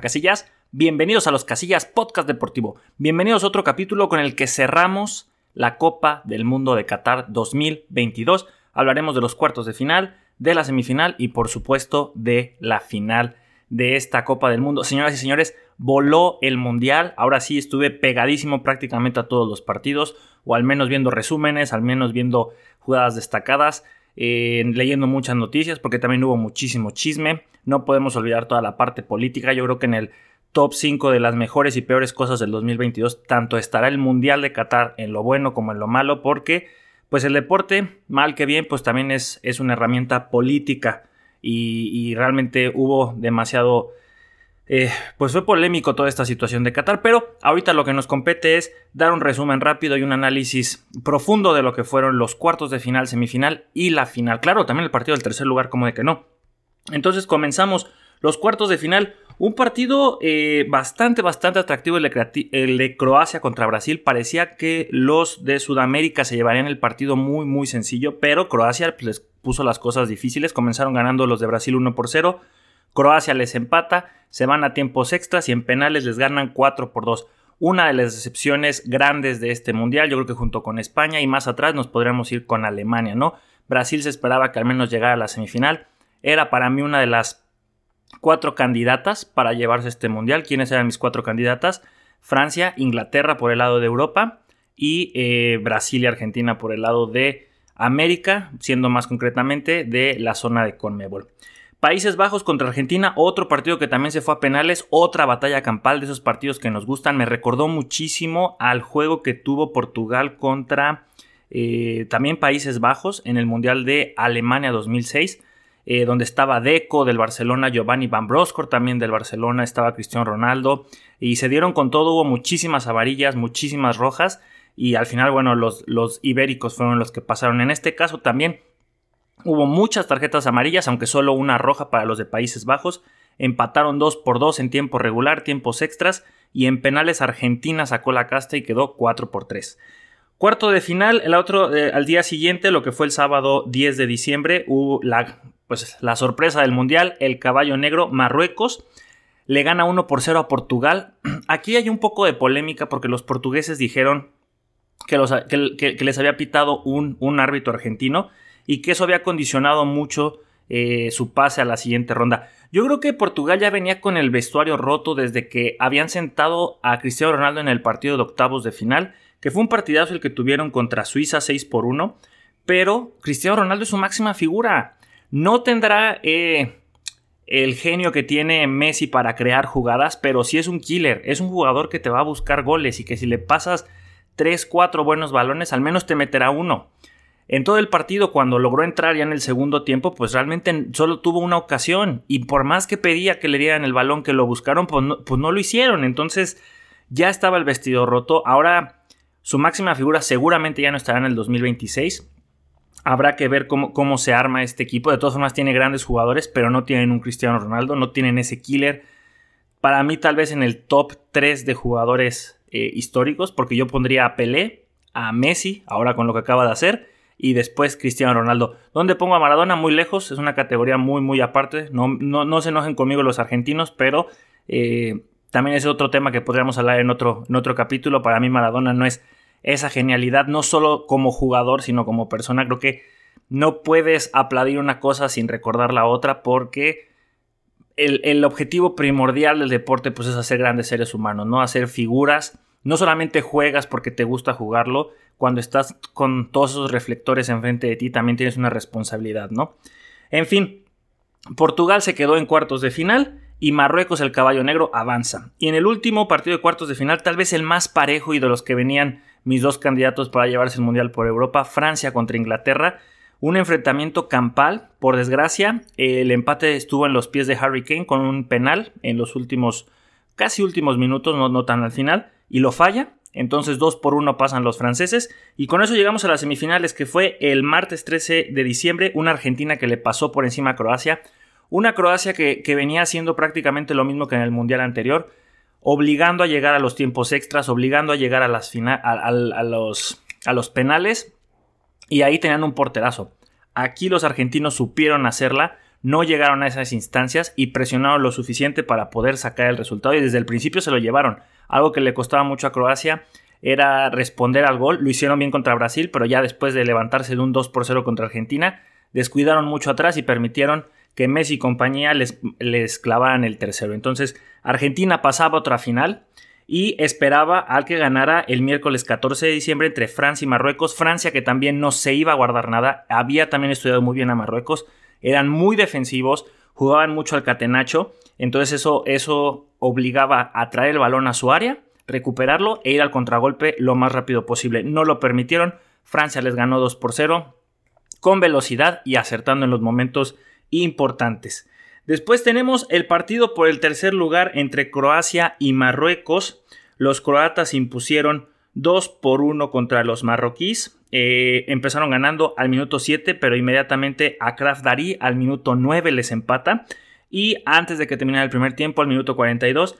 Casillas. Bienvenidos a los Casillas Podcast Deportivo. Bienvenidos a otro capítulo con el que cerramos la Copa del Mundo de Qatar 2022. Hablaremos de los cuartos de final, de la semifinal y por supuesto de la final de esta Copa del Mundo. Señoras y señores, voló el Mundial. Ahora sí estuve pegadísimo prácticamente a todos los partidos, o al menos viendo resúmenes, al menos viendo jugadas destacadas, eh, leyendo muchas noticias, porque también hubo muchísimo chisme. No podemos olvidar toda la parte política. Yo creo que en el top 5 de las mejores y peores cosas del 2022, tanto estará el Mundial de Qatar en lo bueno como en lo malo, porque pues el deporte, mal que bien, pues también es, es una herramienta política y, realmente hubo demasiado... Eh, pues fue polémico toda esta situación de Qatar, pero ahorita lo que nos compete es dar un resumen rápido y un análisis profundo de lo que fueron los cuartos de final, semifinal y la final. Claro, también el partido del tercer lugar, como de que no. Entonces comenzamos los cuartos de final. Un partido eh, bastante, bastante atractivo el de, Croacia contra Brasil. Parecía que los de Sudamérica se llevarían el partido muy, muy sencillo, pero Croacia les puso las cosas difíciles. Comenzaron ganando los de Brasil 1 por 0. Croacia les empata, se van a tiempos extras y en penales les ganan 4 por 2. Una de las excepciones grandes de este mundial, yo creo que junto con España y más atrás nos podríamos ir con Alemania, ¿no? Brasil se esperaba que al menos llegara a la semifinal. Era para mí una de las cuatro candidatas para llevarse este mundial. ¿Quiénes eran mis cuatro candidatas? Francia, Inglaterra por el lado de Europa y eh, Brasil y Argentina por el lado de América, siendo más concretamente de la zona de Conmebol. Países Bajos contra Argentina, otro partido que también se fue a penales, otra batalla campal de esos partidos que nos gustan. Me recordó muchísimo al juego que tuvo Portugal contra eh, también Países Bajos en el Mundial de Alemania 2006. Eh, donde estaba Deco del Barcelona, Giovanni Van Bronckhorst también del Barcelona, estaba Cristiano Ronaldo, y se dieron con todo, hubo muchísimas amarillas, muchísimas rojas, y al final, bueno, los, los ibéricos fueron los que pasaron. En este caso también hubo muchas tarjetas amarillas, aunque solo una roja para los de Países Bajos, empataron 2 por 2 en tiempo regular, tiempos extras, y en penales Argentina sacó la casta y quedó 4 por 3. Cuarto de final, el otro, eh, al día siguiente, lo que fue el sábado 10 de diciembre, hubo la pues la sorpresa del Mundial, el caballo negro, Marruecos, le gana 1 por 0 a Portugal. Aquí hay un poco de polémica porque los portugueses dijeron que, les había pitado un, un, árbitro argentino y que eso había condicionado mucho eh, su pase a la siguiente ronda. Yo creo que Portugal ya venía con el vestuario roto desde que habían sentado a Cristiano Ronaldo en el partido de octavos de final, que fue un partidazo el que tuvieron contra Suiza 6 por 1, pero Cristiano Ronaldo es su máxima figura. No tendrá eh, el genio que tiene Messi para crear jugadas, pero sí es un killer. Es un jugador que te va a buscar goles y que si le pasas 3, 4 buenos balones, al menos te meterá uno. En todo el partido, cuando logró entrar ya en el segundo tiempo, pues realmente solo tuvo una ocasión. Y por más que pedía que le dieran el balón, que lo buscaron, pues no, pues lo hicieron. Entonces ya estaba el vestido roto. Ahora su máxima figura seguramente ya no estará en el 2026. Habrá que ver cómo, se arma este equipo. De todas formas, tiene grandes jugadores, pero no tienen un Cristiano Ronaldo, no tienen ese killer. Para mí, tal vez en el top 3 de jugadores eh, históricos, porque yo pondría a Pelé, a Messi, ahora con lo que acaba de hacer, y después Cristiano Ronaldo. ¿Dónde pongo a Maradona? Muy lejos, es una categoría muy, muy aparte. No, no, se enojen conmigo los argentinos, pero eh, también es otro tema que podríamos hablar en otro, en otro capítulo. Para mí, Maradona no es esa genialidad, no solo como jugador, sino como persona. Creo que no puedes aplaudir una cosa sin recordar la otra porque el, objetivo primordial del deporte pues, es hacer grandes seres humanos, ¿no? Hacer figuras. No solamente juegas porque te gusta jugarlo, cuando estás con todos esos reflectores enfrente de ti también tienes una responsabilidad, ¿no? En fin, Portugal se quedó en cuartos de final y Marruecos, el caballo negro, avanza. Y en el último partido de cuartos de final, tal vez el más parejo y de los que venían mis dos candidatos para llevarse el Mundial por Europa, Francia contra Inglaterra. Un enfrentamiento campal, por desgracia, el empate estuvo en los pies de Harry Kane con un penal en los últimos, casi últimos minutos, no, no tan al final, y lo falla. Entonces 2 por 1 pasan los franceses. Y con eso llegamos a las semifinales, que fue el martes 13 de diciembre, una Argentina que le pasó por encima a Croacia. Una Croacia que, venía haciendo prácticamente lo mismo que en el Mundial anterior obligando a llegar a los tiempos extras, obligando a llegar a, las a, los, a los penales y ahí tenían un porterazo. Aquí los argentinos supieron hacerla, no llegaron a esas instancias y presionaron lo suficiente para poder sacar el resultado y desde el principio se lo llevaron. Algo que le costaba mucho a Croacia era responder al gol. Lo hicieron bien contra Brasil, pero ya después de levantarse de un 2 por 0 contra Argentina, descuidaron mucho atrás y permitieron que Messi y compañía les, les clavaran el tercero. Entonces, Argentina pasaba otra final y esperaba al que ganara el miércoles 14 de diciembre entre Francia y Marruecos. Francia que también no se iba a guardar nada, había también estudiado muy bien a Marruecos, eran muy defensivos, jugaban mucho al catenacho, entonces eso, eso obligaba a traer el balón a su área recuperarlo e ir al contragolpe lo más rápido posible. No lo permitieron. Francia les ganó 2 por 0 con velocidad y acertando en los momentos importantes. Después tenemos el partido por el tercer lugar entre Croacia y Marruecos. Los croatas impusieron 2 por 1 contra los marroquíes. Eh, empezaron ganando al minuto 7, pero inmediatamente a Dari al minuto 9 les empata. Y antes de que terminara el primer tiempo, al minuto 42,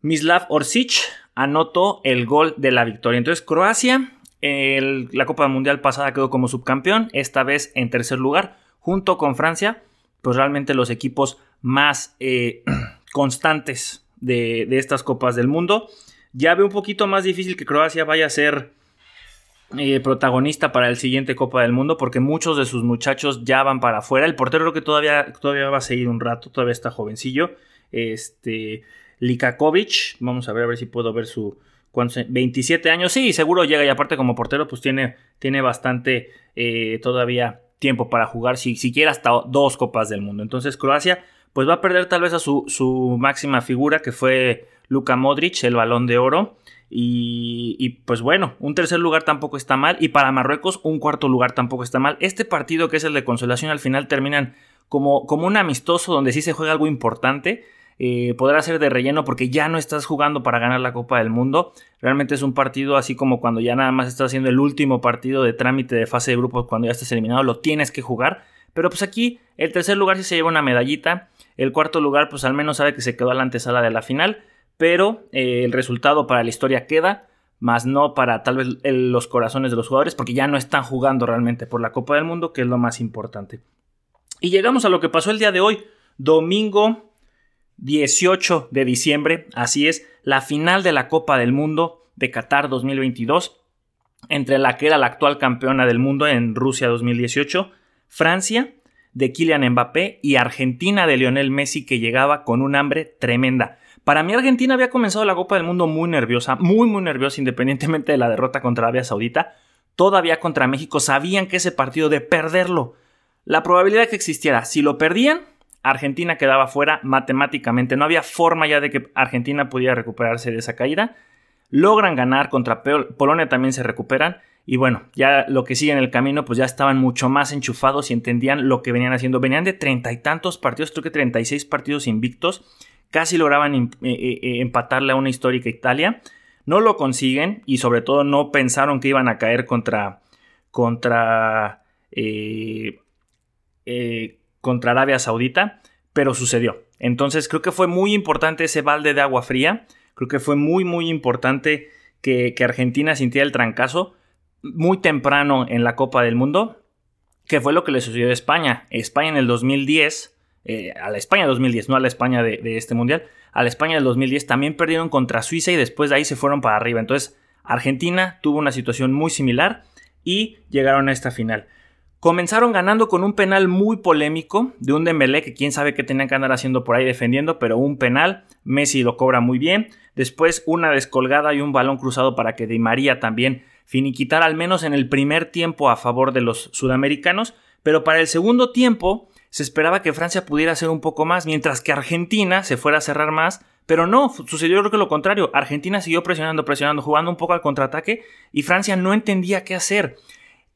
Mislav Orsic anotó el gol de la victoria. Entonces Croacia, la Copa Mundial pasada quedó como subcampeón, esta vez en tercer lugar, junto con Francia, pues realmente los equipos más eh, constantes de, estas Copas del Mundo. Ya ve un poquito más difícil que Croacia vaya a ser eh, protagonista para el siguiente Copa del Mundo porque muchos de sus muchachos ya van para afuera. El portero creo que todavía, todavía va a seguir un rato, todavía está jovencillo. Este, Likakovic. Vamos a ver a ver si puedo ver su. 27 años, sí, seguro llega y aparte como portero pues tiene, tiene bastante eh, todavía tiempo para jugar, si siquiera hasta dos copas del mundo. Entonces Croacia pues va a perder tal vez a su, su máxima figura que fue Luka Modric, el balón de oro. Y, pues bueno, un tercer lugar tampoco está mal. Y para Marruecos, un cuarto lugar tampoco está mal. Este partido, que es el de consolación, al final terminan como, como un amistoso donde sí se juega algo importante. Eh, podrá ser de relleno porque ya no estás jugando para ganar la Copa del Mundo. Realmente es un partido así como cuando ya nada más estás haciendo el último partido de trámite de fase de grupos cuando ya estás eliminado, lo tienes que jugar. Pero pues aquí el tercer lugar sí se lleva una medallita, el cuarto lugar pues al menos sabe que se quedó a la antesala de la final, pero eh, el resultado para la historia queda, más no para tal vez los corazones de los jugadores porque ya no están jugando realmente por la Copa del Mundo, que es lo más importante. Y llegamos a lo que pasó el día de hoy, domingo 18 de diciembre, así es, la final de la Copa del Mundo de Qatar 2022, entre la que era la actual campeona del mundo en Rusia 2018, Francia de Kylian Mbappé y Argentina de Lionel Messi que llegaba con un hambre tremenda. Para mí Argentina había comenzado la Copa del Mundo muy nerviosa, muy muy nerviosa independientemente de la derrota contra Arabia Saudita. Todavía contra México sabían que ese partido de perderlo, la probabilidad que existiera, si lo perdían, Argentina quedaba fuera matemáticamente. No había forma ya de que Argentina pudiera recuperarse de esa caída. Logran ganar contra Polonia, también se recuperan. Y bueno, ya lo que sigue en el camino, pues ya estaban mucho más enchufados y entendían lo que venían haciendo. Venían de treinta y tantos partidos, creo que 36 partidos invictos. Casi lograban eh, eh, eh, empatarle a una histórica Italia. No lo consiguen y sobre todo no pensaron que iban a caer contra, contra contra Arabia Saudita, pero sucedió. Entonces creo que fue muy importante ese balde de agua fría, creo que fue muy muy importante que, Argentina sintiera el trancazo muy temprano en la Copa del Mundo, que fue lo que le sucedió a España. España en el 2010, eh, a la España 2010, no a la España de, este mundial, a la España del 2010 también perdieron contra Suiza y después de ahí se fueron para arriba. Entonces Argentina tuvo una situación muy similar y llegaron a esta final. Comenzaron ganando con un penal muy polémico de un Dembélé que quién sabe qué tenían que andar haciendo por ahí defendiendo, pero un penal, Messi lo cobra muy bien. Después una descolgada y un balón cruzado para que Di María también finiquitara al menos en el primer tiempo a favor de los sudamericanos, pero para el segundo tiempo se esperaba que Francia pudiera hacer un poco más, mientras que Argentina se fuera a cerrar más, pero no, sucedió que lo contrario. Argentina siguió presionando, presionando, jugando un poco al contraataque y Francia no entendía qué hacer.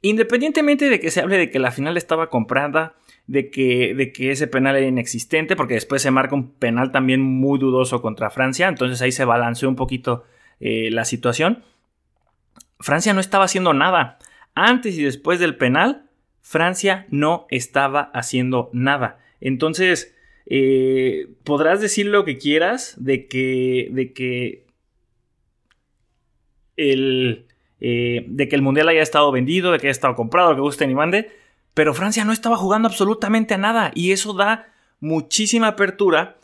Independientemente de que se hable de que la final estaba comprada, de que, de que ese penal era inexistente, porque después se marca un penal también muy dudoso contra Francia, entonces ahí se balanceó un poquito eh, la situación. Francia no estaba haciendo nada. Antes y después del penal, Francia no estaba haciendo nada. Entonces, eh, podrás decir lo que quieras de que, de que el, eh, de que el mundial haya estado vendido, de que haya estado comprado, que guste ni mande. pero Francia no estaba jugando absolutamente a nada y eso da muchísima apertura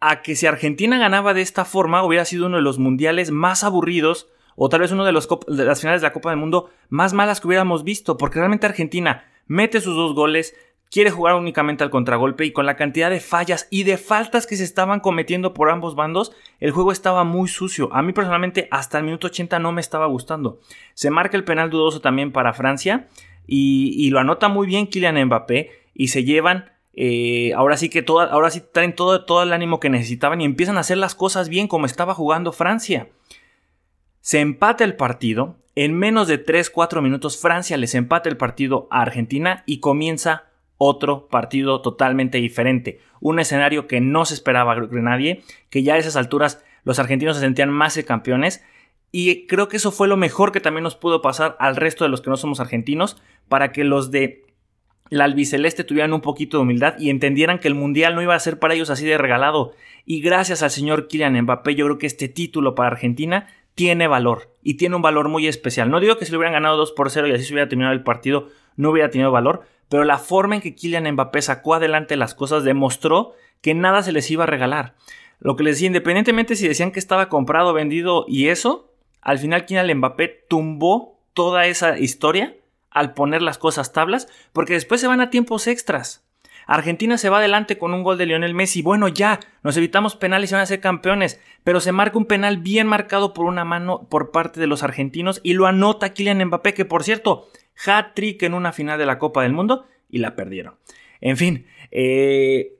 a que si Argentina ganaba de esta forma hubiera sido uno de los mundiales más aburridos o tal vez uno de, las finales de la Copa del Mundo más malas que hubiéramos visto, porque realmente Argentina mete sus dos goles, quiere jugar únicamente al contragolpe y con la cantidad de fallas y de faltas que se estaban cometiendo por ambos bandos, el juego estaba muy sucio. A mí personalmente hasta el minuto 80 no me estaba gustando. Se marca el penal dudoso también para Francia y, lo anota muy bien Kylian Mbappé y se llevan eh, ahora sí que ahora sí traen todo el ánimo que necesitaban y empiezan a hacer las cosas bien como estaba jugando Francia. Se empata el partido. En menos de 3-4 minutos Francia les empata el partido a Argentina y comienza otro partido totalmente diferente. Un escenario que no se esperaba de nadie, que ya a esas alturas los argentinos se sentían más de campeones. Y creo que eso fue lo mejor que también nos pudo pasar al resto de los que no somos argentinos, para que los de la albiceleste tuvieran un poquito de humildad y entendieran que el mundial no iba a ser para ellos así de regalado. Y gracias al señor Kylian Mbappé, yo creo que este título para Argentina tiene valor y tiene un valor muy especial. No digo que si le hubieran ganado 2 por 0 y así se hubiera terminado el partido, no hubiera tenido valor, pero la forma en que Kylian Mbappé sacó adelante las cosas demostró que nada se les iba a regalar. Lo que les decía, independientemente si decían que estaba comprado, vendido y eso, al final Kylian Mbappé tumbó toda esa historia al poner las cosas tablas, porque después se van a tiempos extras. Argentina se va adelante con un gol de Lionel Messi. Bueno, ya, nos evitamos penales y van a ser campeones. Pero se marca un penal bien marcado por una mano por parte de los argentinos y lo anota Kylian Mbappé, que por cierto, hat-trick en una final de la Copa del Mundo y la perdieron. En fin, eh,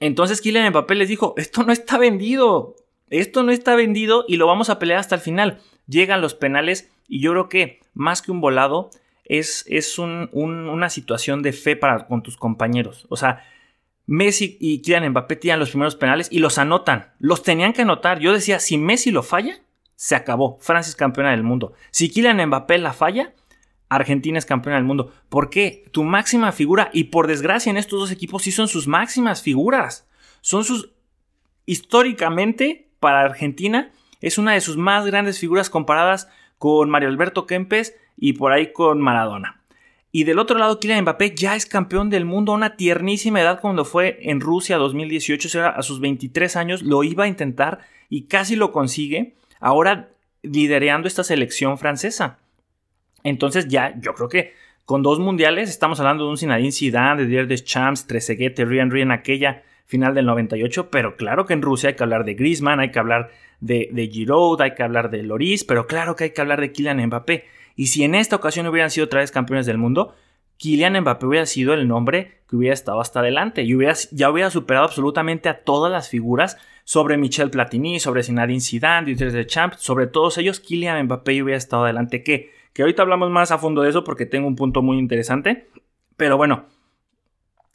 entonces Kylian Mbappé les dijo, esto no está vendido, esto no está vendido y lo vamos a pelear hasta el final. Llegan los penales y yo creo que más que un volado, es, es una situación de fe para con tus compañeros. O sea, Messi y Kylian Mbappé tiran los primeros penales y los anotan. Los tenían que anotar. Yo decía, si Messi lo falla, se acabó. Francia es campeona del mundo. Si Kylian Mbappé la falla, Argentina es campeona del mundo. ¿Por qué? Tu máxima figura, y por desgracia en estos dos equipos sí son sus máximas figuras. Son sus... Históricamente, para Argentina, es una de sus más grandes figuras comparadas con Mario Alberto Kempes y por ahí con Maradona. Y del otro lado, Kylian Mbappé ya es campeón del mundo a una tiernísima edad cuando fue en Rusia 2018, o sea, a sus 23 años lo iba a intentar y casi lo consigue, ahora liderando esta selección francesa. Entonces ya, yo creo que con dos mundiales, estamos hablando de un Zinedine Zidane, de Didier Deschamps, Trezeguet, Henry Henry en aquella final del 98, pero claro que en Rusia hay que hablar de Griezmann, hay que hablar de, de Giroud, hay que hablar de Loris, pero claro que hay que hablar de Kylian Mbappé. Y si en esta ocasión hubieran sido otra vez campeones del mundo, Kylian Mbappé hubiera sido el nombre que hubiera estado hasta adelante y ya hubiera superado absolutamente a todas las figuras sobre Michel Platini, sobre Zinedine Zidane, Didier Deschamps, sobre todos ellos, Kylian Mbappé hubiera estado adelante. Que, que ahorita hablamos más a fondo de eso porque tengo un punto muy interesante. Pero bueno,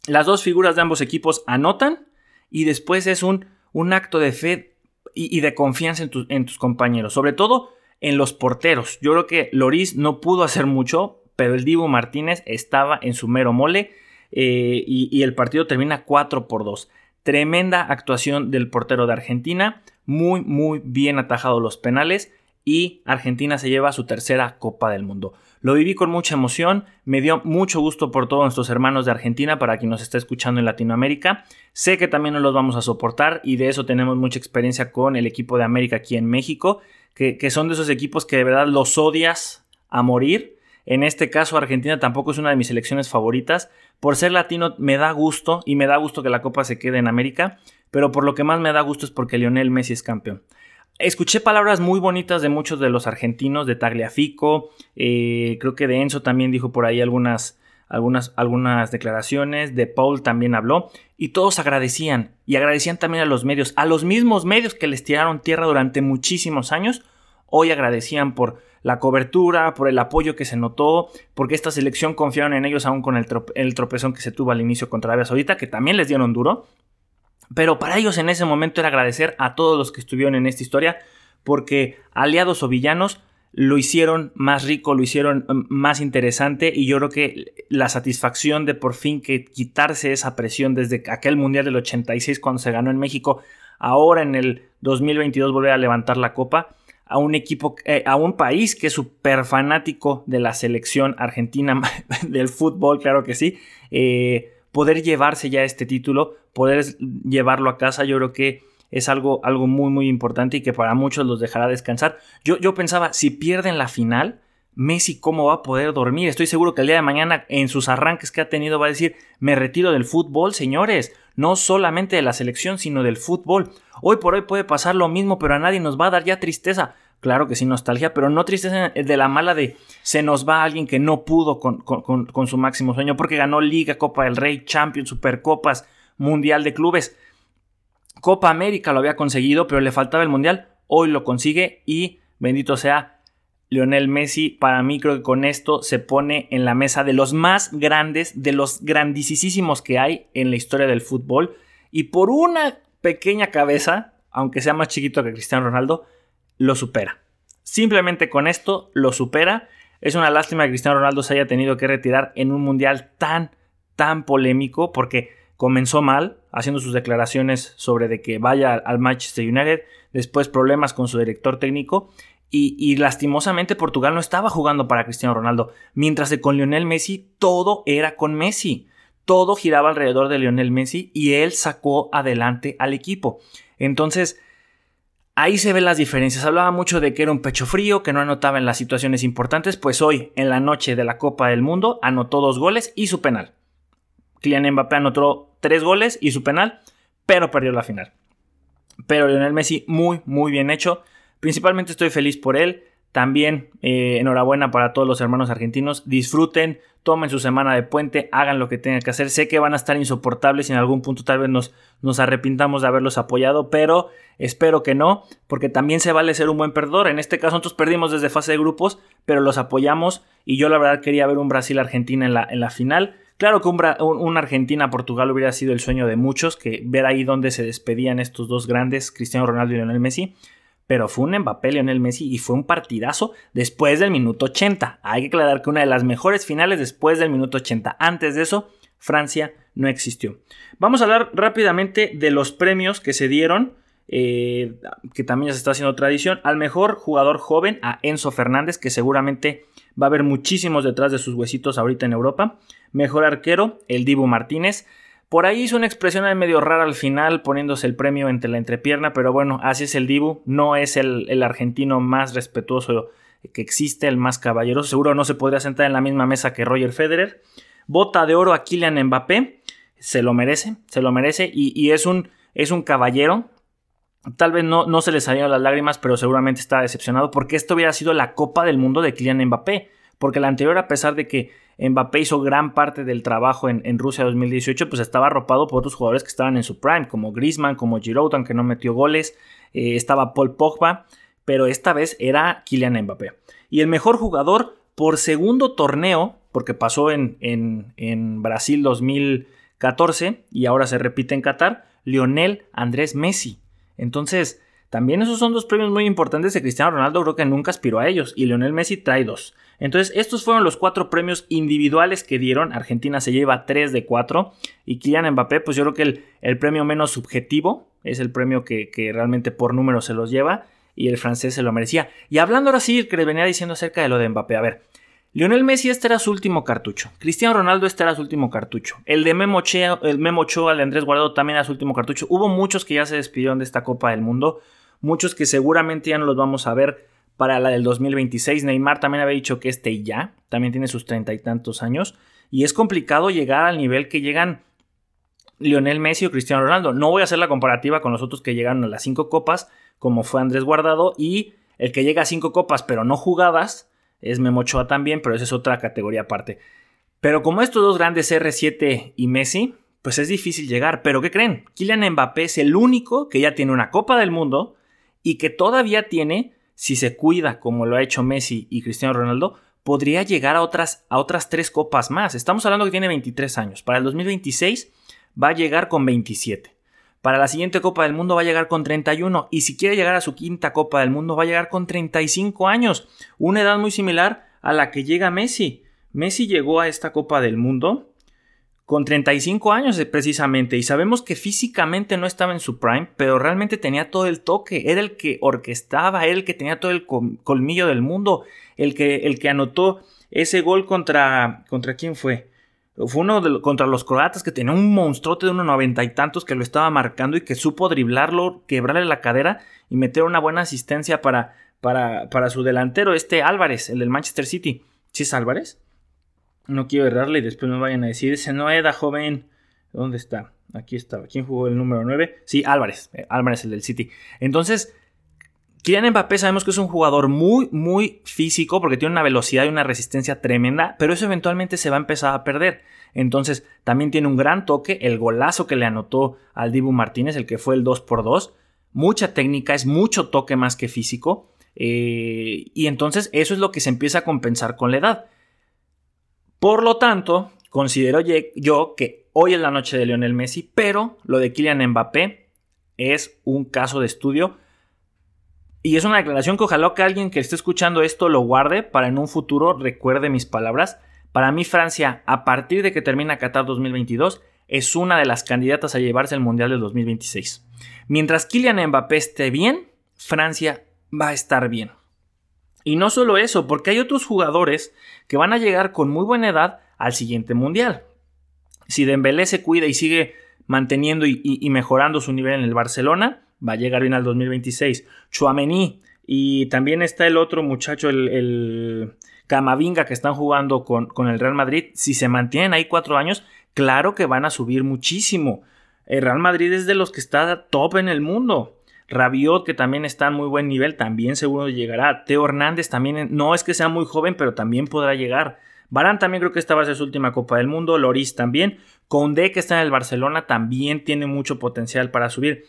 las dos figuras de ambos equipos anotan y después es un, un acto de fe y, de confianza en, en tus compañeros. Sobre todo en los porteros. Yo creo que Loris no pudo hacer mucho, pero el Divo Martínez estaba en su mero mole eh, y, el partido termina 4 por 2. Tremenda actuación del portero de Argentina, muy muy bien atajado los penales y Argentina se lleva su tercera Copa del Mundo. Lo viví con mucha emoción, me dio mucho gusto por todos nuestros hermanos de Argentina, para quien nos está escuchando en Latinoamérica. Sé que también nos los vamos a soportar y de eso tenemos mucha experiencia con el equipo de América aquí en México que, son de esos equipos que de verdad los odias a morir. En este caso, Argentina tampoco es una de mis selecciones favoritas. Por ser latino me da gusto y me da gusto que la Copa se quede en América, pero por lo que más me da gusto es porque Lionel Messi es campeón. Escuché palabras muy bonitas de muchos de los argentinos, de Tagliafico, eh, creo que de Enzo también dijo por ahí algunas, algunas, algunas declaraciones, de Paul también habló, y todos agradecían, y agradecían también a los medios, a los mismos medios que les tiraron tierra durante muchísimos años, hoy agradecían por la cobertura, por el apoyo que se notó, porque esta selección confiaron en ellos aún con el, el tropezón que se tuvo al inicio contra Arabia Saudita, que también les dieron duro, pero para ellos en ese momento era agradecer a todos los que estuvieron en esta historia, porque aliados o villanos, lo hicieron más rico, lo hicieron mm, más interesante y yo creo que la satisfacción de por fin que quitarse esa presión desde aquel Mundial del 86 cuando se ganó en México, ahora en el 2022 volver a levantar la copa, a un equipo, eh, a un país que es súper fanático de la selección argentina del fútbol, claro que sí. Eh, poder llevarse ya este título, poder llevarlo a casa, yo creo que es algo, algo muy, muy importante y que para muchos los dejará descansar. Yo, yo pensaba, si pierden la final, Messi cómo va a poder dormir. Estoy seguro que el día de mañana en sus arranques que ha tenido va a decir, me retiro del fútbol, señores, no solamente de la selección, sino del fútbol. Hoy por hoy puede pasar lo mismo, pero a nadie nos va a dar ya tristeza. Claro que sí, nostalgia, pero no tristeza de la mala de se nos va alguien que no pudo con, con su máximo sueño porque ganó Liga, Copa del Rey, Champions, Supercopas, Mundial de Clubes. Copa América lo había conseguido, pero le faltaba el Mundial. Hoy lo consigue y bendito sea Lionel Messi, para mí creo que con esto se pone en la mesa de los más grandes, de los grandísimos que hay en la historia del fútbol. Y por una pequeña cabeza, aunque sea más chiquito que Cristiano Ronaldo, lo supera. Simplemente con esto lo supera. Es una lástima que Cristiano Ronaldo se haya tenido que retirar en un mundial tan, tan polémico, porque comenzó mal, haciendo sus declaraciones sobre de que vaya al Manchester United, después problemas con su director técnico y, lastimosamente Portugal no estaba jugando para Cristiano Ronaldo, mientras que con Lionel Messi todo era con Messi. Todo giraba alrededor de Lionel Messi y él sacó adelante al equipo. Entonces, ahí se ven las diferencias. Hablaba mucho de que era un pecho frío, que no anotaba en las situaciones importantes, pues hoy, en la noche de la Copa del Mundo, anotó dos goles y su penal. Kylian Mbappé anotó tres goles y su penal, pero perdió la final. Pero Lionel Messi muy, muy bien hecho. Principalmente estoy feliz por él. También eh, enhorabuena para todos los hermanos argentinos. Disfruten, tomen su semana de puente, hagan lo que tengan que hacer. Sé que van a estar insoportables y en algún punto tal vez nos, nos arrepintamos de haberlos apoyado, pero espero que no, porque también se vale ser un buen perdedor. En este caso nosotros perdimos desde fase de grupos, pero los apoyamos y yo la verdad quería ver un Brasil-Argentina en la, en la final. Claro que un, un Argentina-Portugal hubiera sido el sueño de muchos, que ver ahí dónde se despedían estos dos grandes, Cristiano Ronaldo y Lionel Messi pero fue un Mbappé Lionel Messi y fue un partidazo después del minuto 80. Hay que aclarar que una de las mejores finales después del minuto 80. Antes de eso, Francia no existió. Vamos a hablar rápidamente de los premios que se dieron, eh, que también ya se está haciendo tradición, al mejor jugador joven, a Enzo Fernández, que seguramente va a haber muchísimos detrás de sus huesitos ahorita en Europa. Mejor arquero, el Dibu Martínez. Por ahí hizo una expresión medio rara al final, poniéndose el premio entre la entrepierna, pero bueno, así es el Dibu. No es el, argentino más respetuoso que existe, el más caballeroso. Seguro no se podría sentar en la misma mesa que Roger Federer. Bota de oro a Kylian Mbappé. Se lo merece, se lo merece. Y, es, un, es un caballero. Tal vez no, no se le salieron las lágrimas, pero seguramente está decepcionado porque esto hubiera sido la Copa del Mundo de Kylian Mbappé. Porque la anterior, a pesar de que Mbappé hizo gran parte del trabajo en, Rusia 2018, pues estaba arropado por otros jugadores que estaban en su prime, como Griezmann, como Giroud, aunque no metió goles, eh, estaba Paul Pogba, pero esta vez era Kylian Mbappé. Y el mejor jugador por segundo torneo, porque pasó en, en, en Brasil 2014 y ahora se repite en Qatar, Lionel Andrés Messi. Entonces, también esos son dos premios muy importantes de Cristiano Ronaldo, creo que nunca aspiró a ellos, y Lionel Messi trae dos. Entonces, estos fueron los cuatro premios individuales que dieron. Argentina se lleva tres de cuatro. Y Kylian Mbappé, pues yo creo que el, premio menos subjetivo es el premio que, realmente por número se los lleva. Y el francés se lo merecía. Y hablando ahora sí, que le venía diciendo acerca de lo de Mbappé. A ver, Lionel Messi este era su último cartucho. Cristiano Ronaldo este era su último cartucho. El de Memo Ochoa, el Memo Ochoa, el de Andrés Guardado también era su último cartucho. Hubo muchos que ya se despidieron de esta Copa del Mundo. Muchos que seguramente ya no los vamos a ver para la del 2026. Neymar también había dicho que este ya, también tiene sus treinta y tantos años. Y es complicado llegar al nivel que llegan Lionel Messi o Cristiano Ronaldo. No voy a hacer la comparativa con los otros que llegaron a las cinco copas, como fue Andrés Guardado, y el que llega a cinco copas pero no jugadas es Memochoa también, pero esa es otra categoría aparte. Pero como estos dos grandes R7 y Messi, pues es difícil llegar. Pero ¿qué creen? Kylian Mbappé es el único que ya tiene una Copa del Mundo y que todavía tiene si se cuida como lo ha hecho Messi y Cristiano Ronaldo, podría llegar a otras, a otras tres copas más. Estamos hablando que tiene 23 años. Para el 2026 va a llegar con 27. Para la siguiente Copa del Mundo va a llegar con 31 y si quiere llegar a su quinta Copa del Mundo va a llegar con 35 años, una edad muy similar a la que llega Messi. Messi llegó a esta Copa del Mundo con 35 años precisamente y sabemos que físicamente no estaba en su prime, pero realmente tenía todo el toque, era el que orquestaba, era el que tenía todo el colmillo del mundo, el que, el que anotó ese gol contra... ¿Contra quién fue? Fue uno contra los croatas que tenía un monstruote de unos noventa y tantos que lo estaba marcando y que supo driblarlo, quebrarle la cadera y meter una buena asistencia para, para, para su delantero, este Álvarez, el del Manchester City. ¿Sí es Álvarez? No quiero errarle y después me vayan a decir, ese no era joven. ¿Dónde está? Aquí estaba. ¿Quién jugó el número 9? Sí, Álvarez. Eh, Álvarez, el del City. Entonces, Kylian Mbappé sabemos que es un jugador muy, muy físico porque tiene una velocidad y una resistencia tremenda, pero eso eventualmente se va a empezar a perder. Entonces, también tiene un gran toque, el golazo que le anotó al Dibu Martínez, el que fue el 2x2. Mucha técnica, es mucho toque más que físico. Eh, y entonces eso es lo que se empieza a compensar con la edad. Por lo tanto, considero yo que hoy es la noche de Lionel Messi, pero lo de Kylian Mbappé es un caso de estudio y es una declaración que ojalá que alguien que esté escuchando esto lo guarde para en un futuro recuerde mis palabras. Para mí Francia, a partir de que termina Qatar 2022, es una de las candidatas a llevarse el Mundial del 2026. Mientras Kylian Mbappé esté bien, Francia va a estar bien. Y no solo eso, porque hay otros jugadores que van a llegar con muy buena edad al siguiente Mundial. Si Dembélé se cuida y sigue manteniendo y mejorando su nivel en el Barcelona, va a llegar bien al 2026. Chuamení y también está el otro muchacho, el, Camavinga, que están jugando con, con, el Real Madrid. Si se mantienen ahí cuatro años, claro que van a subir muchísimo. El Real Madrid es de los que está top en el mundo. Rabiot, que también está en muy buen nivel, también seguro llegará. Teo Hernández también, no es que sea muy joven, pero también podrá llegar. Barán también creo que esta va a ser su última Copa del Mundo. Loris también. Conde, que está en el Barcelona, también tiene mucho potencial para subir.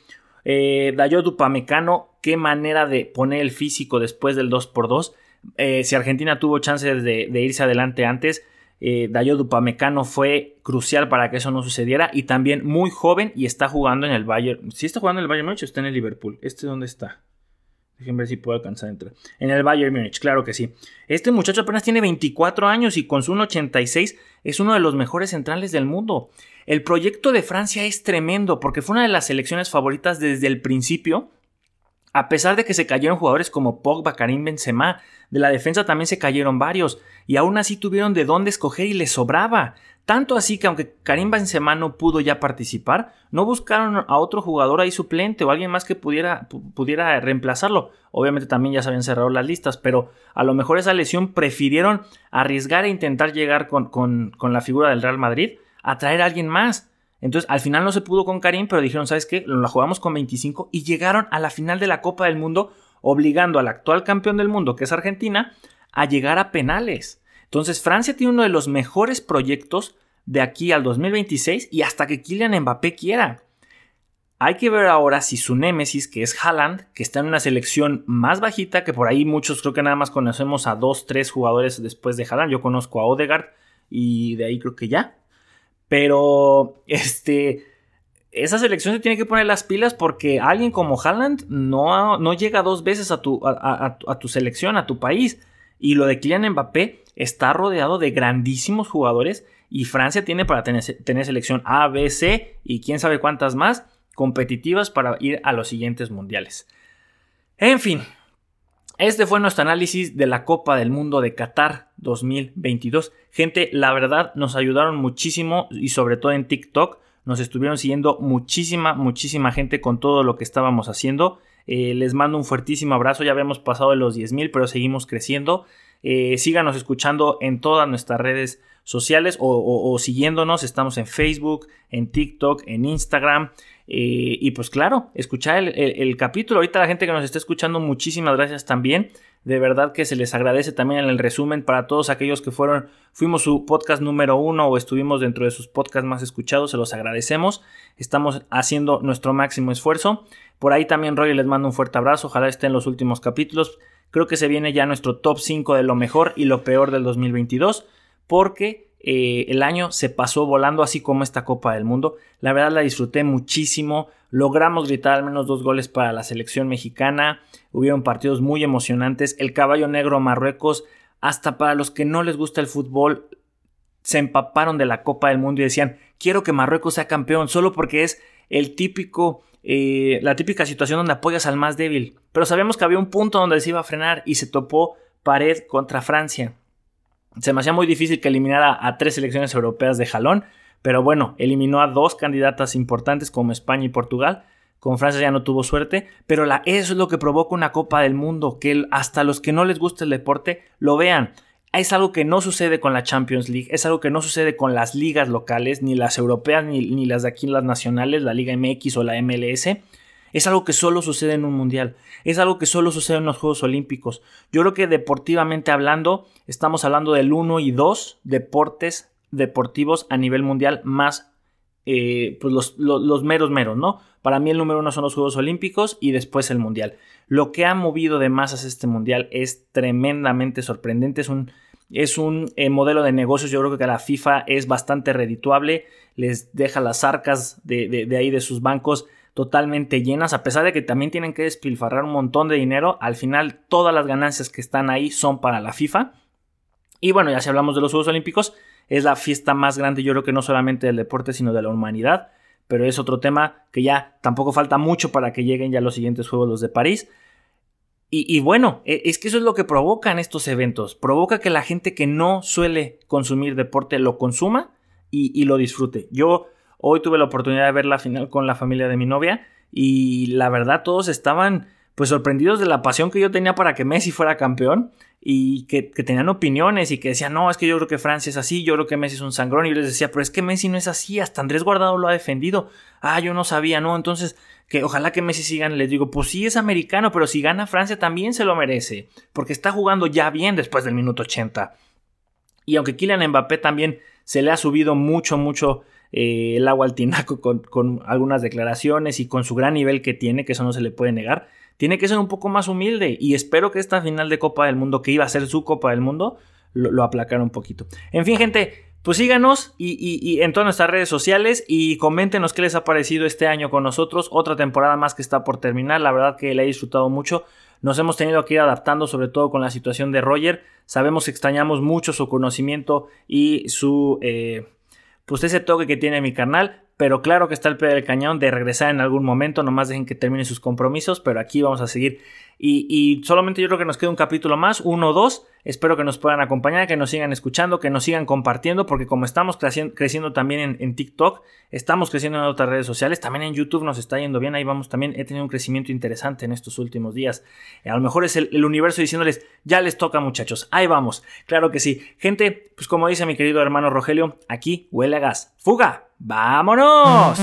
Eh, Dayot Upamecano, qué manera de poner el físico después del 2x2. Eh, si Argentina tuvo chances de, irse adelante antes, eh, Dayot Upamecano fue crucial para que eso no sucediera y también muy joven y está jugando en el Bayern. Si está jugando en el Bayern Múnich está en el Liverpool. ¿Este dónde está? Déjenme ver si puedo alcanzar dentro. En el Bayern Múnich, claro que sí. Este muchacho apenas tiene 24 años y con su 1.86 es uno de los mejores centrales del mundo. El proyecto de Francia es tremendo porque fue una de las selecciones favoritas desde el principio. A pesar de que se cayeron jugadores como Pogba, Karim Benzema, de la defensa también se cayeron varios y aún así tuvieron de dónde escoger y les sobraba. Tanto así que aunque Karim Benzema no pudo ya participar, no buscaron a otro jugador ahí suplente o alguien más que pudiera, pudiera reemplazarlo. Obviamente también ya se habían cerrado las listas, pero a lo mejor esa lesión prefirieron arriesgar e intentar llegar con, con, con la figura del Real Madrid a traer a alguien más. Entonces, al final no se pudo con Karim, pero dijeron, ¿sabes qué? La jugamos con 25 y llegaron a la final de la Copa del Mundo, obligando al actual campeón del mundo, que es Argentina, a llegar a penales. Entonces Francia tiene uno de los mejores proyectos de aquí al 2026 y hasta que Kylian Mbappé quiera. Hay que ver ahora si su némesis, que es Haaland, que está en una selección más bajita, que por ahí muchos creo que nada más conocemos a dos, tres jugadores después de Haaland. Yo conozco a Odegaard y de ahí creo que ya. Pero, este, esa selección se tiene que poner las pilas porque alguien como Haaland no, no llega dos veces a tu, a tu selección, a tu país. Y lo de Kylian Mbappé está rodeado de grandísimos jugadores y Francia tiene para tener, selección A, B, C y quién sabe cuántas más competitivas para ir a los siguientes mundiales. En fin, este fue nuestro análisis de la Copa del Mundo de Qatar 2022. Gente, la verdad nos ayudaron muchísimo y sobre todo en TikTok nos estuvieron siguiendo muchísima, muchísima gente con todo lo que estábamos haciendo. Eh, les mando un fuertísimo abrazo. Ya habíamos pasado de los 10.000, pero seguimos creciendo. Eh, síganos escuchando en todas nuestras redes sociales o, siguiéndonos. Estamos en Facebook, en TikTok, en Instagram. Eh, y pues claro, escuchar el, capítulo. Ahorita la gente que nos está escuchando, muchísimas gracias también. De verdad que se les agradece también en el resumen para todos aquellos que fueron, fuimos su podcast número uno o estuvimos dentro de sus podcasts más escuchados, se los agradecemos. Estamos haciendo nuestro máximo esfuerzo. Por ahí también Roy les mando un fuerte abrazo, ojalá estén los últimos capítulos. Creo que se viene ya nuestro top 5 de lo mejor y lo peor del 2022, porque eh, el año se pasó volando así como esta Copa del Mundo. La verdad la disfruté muchísimo. Logramos gritar al menos dos goles para la selección mexicana. Hubieron partidos muy emocionantes. El caballo negro Marruecos, hasta para los que no les gusta el fútbol, se empaparon de la Copa del Mundo y decían, quiero que Marruecos sea campeón, solo porque es el típico, eh, la típica situación donde apoyas al más débil. Pero sabemos que había un punto donde se iba a frenar y se topó pared contra Francia. Se me hacía muy difícil que eliminara a tres selecciones europeas de jalón, pero bueno, eliminó a dos candidatas importantes como España y Portugal. Con Francia ya no tuvo suerte, pero la, eso es lo que provoca una Copa del Mundo, que hasta los que no les gusta el deporte lo vean. Es algo que no sucede con la Champions League, es algo que no sucede con las ligas locales, ni las europeas, ni, ni las de aquí, las nacionales, la Liga MX o la MLS. Es algo que solo sucede en un mundial, es algo que solo sucede en los Juegos Olímpicos. Yo creo que deportivamente hablando, estamos hablando del 1 y 2 deportes deportivos a nivel mundial más eh, pues los, los, meros meros, ¿no? Para mí el número uno son los Juegos Olímpicos y después el Mundial. Lo que ha movido de masas este Mundial es tremendamente sorprendente, es un, es un eh, modelo de negocios, yo creo que la FIFA es bastante redituable, les deja las arcas de, de, de ahí de sus bancos totalmente llenas, a pesar de que también tienen que despilfarrar un montón de dinero, al final todas las ganancias que están ahí son para la FIFA. Y bueno, ya si hablamos de los Juegos Olímpicos, es la fiesta más grande, yo creo que no solamente del deporte, sino de la humanidad. Pero es otro tema que ya tampoco falta mucho para que lleguen ya los siguientes Juegos, los de París. Y, bueno, e, es que eso es lo que provocan estos eventos. Provoca que la gente que no suele consumir deporte lo consuma y, y lo disfrute. Yo hoy tuve la oportunidad de ver la final con la familia de mi novia y la verdad todos estaban pues sorprendidos de la pasión que yo tenía para que Messi fuera campeón y que, tenían opiniones y que decían, no, es que yo creo que Francia es así, yo creo que Messi es un sangrón y yo les decía, pero es que Messi no es así, hasta Andrés Guardado lo ha defendido. Ah, yo no sabía, no, entonces que ojalá que Messi siga, les digo, pues sí es americano, pero si gana Francia también se lo merece, porque está jugando ya bien después del minuto 80. Y aunque Kylian Mbappé también se le ha subido mucho, mucho eh, el agua al tinaco con, algunas declaraciones y con su gran nivel que tiene, que eso no se le puede negar, tiene que ser un poco más humilde y espero que esta final de Copa del Mundo, que iba a ser su Copa del Mundo, lo, lo aplacara un poquito. En fin, gente, pues síganos y, en todas nuestras redes sociales y coméntenos qué les ha parecido este año con nosotros. Otra temporada más que está por terminar. La verdad que la he disfrutado mucho. Nos hemos tenido que ir adaptando, sobre todo con la situación de Roger. Sabemos que extrañamos mucho su conocimiento y su. Eh, pues ese toque que tiene mi canal pero claro que está el pie del cañón de regresar en algún momento, nomás dejen que termine sus compromisos, pero aquí vamos a seguir. Y, solamente yo creo que nos queda un capítulo más, uno o dos. Espero que nos puedan acompañar, que nos sigan escuchando, que nos sigan compartiendo, porque como estamos creciendo, también en, TikTok, estamos creciendo en otras redes sociales, también en YouTube nos está yendo bien, ahí vamos también, he tenido un crecimiento interesante en estos últimos días. A lo mejor es el, el universo diciéndoles, ya les toca muchachos, ahí vamos, claro que sí. Gente, pues como dice mi querido hermano Rogelio, aquí huele a gas. ¡Fuga! ¡Vámonos!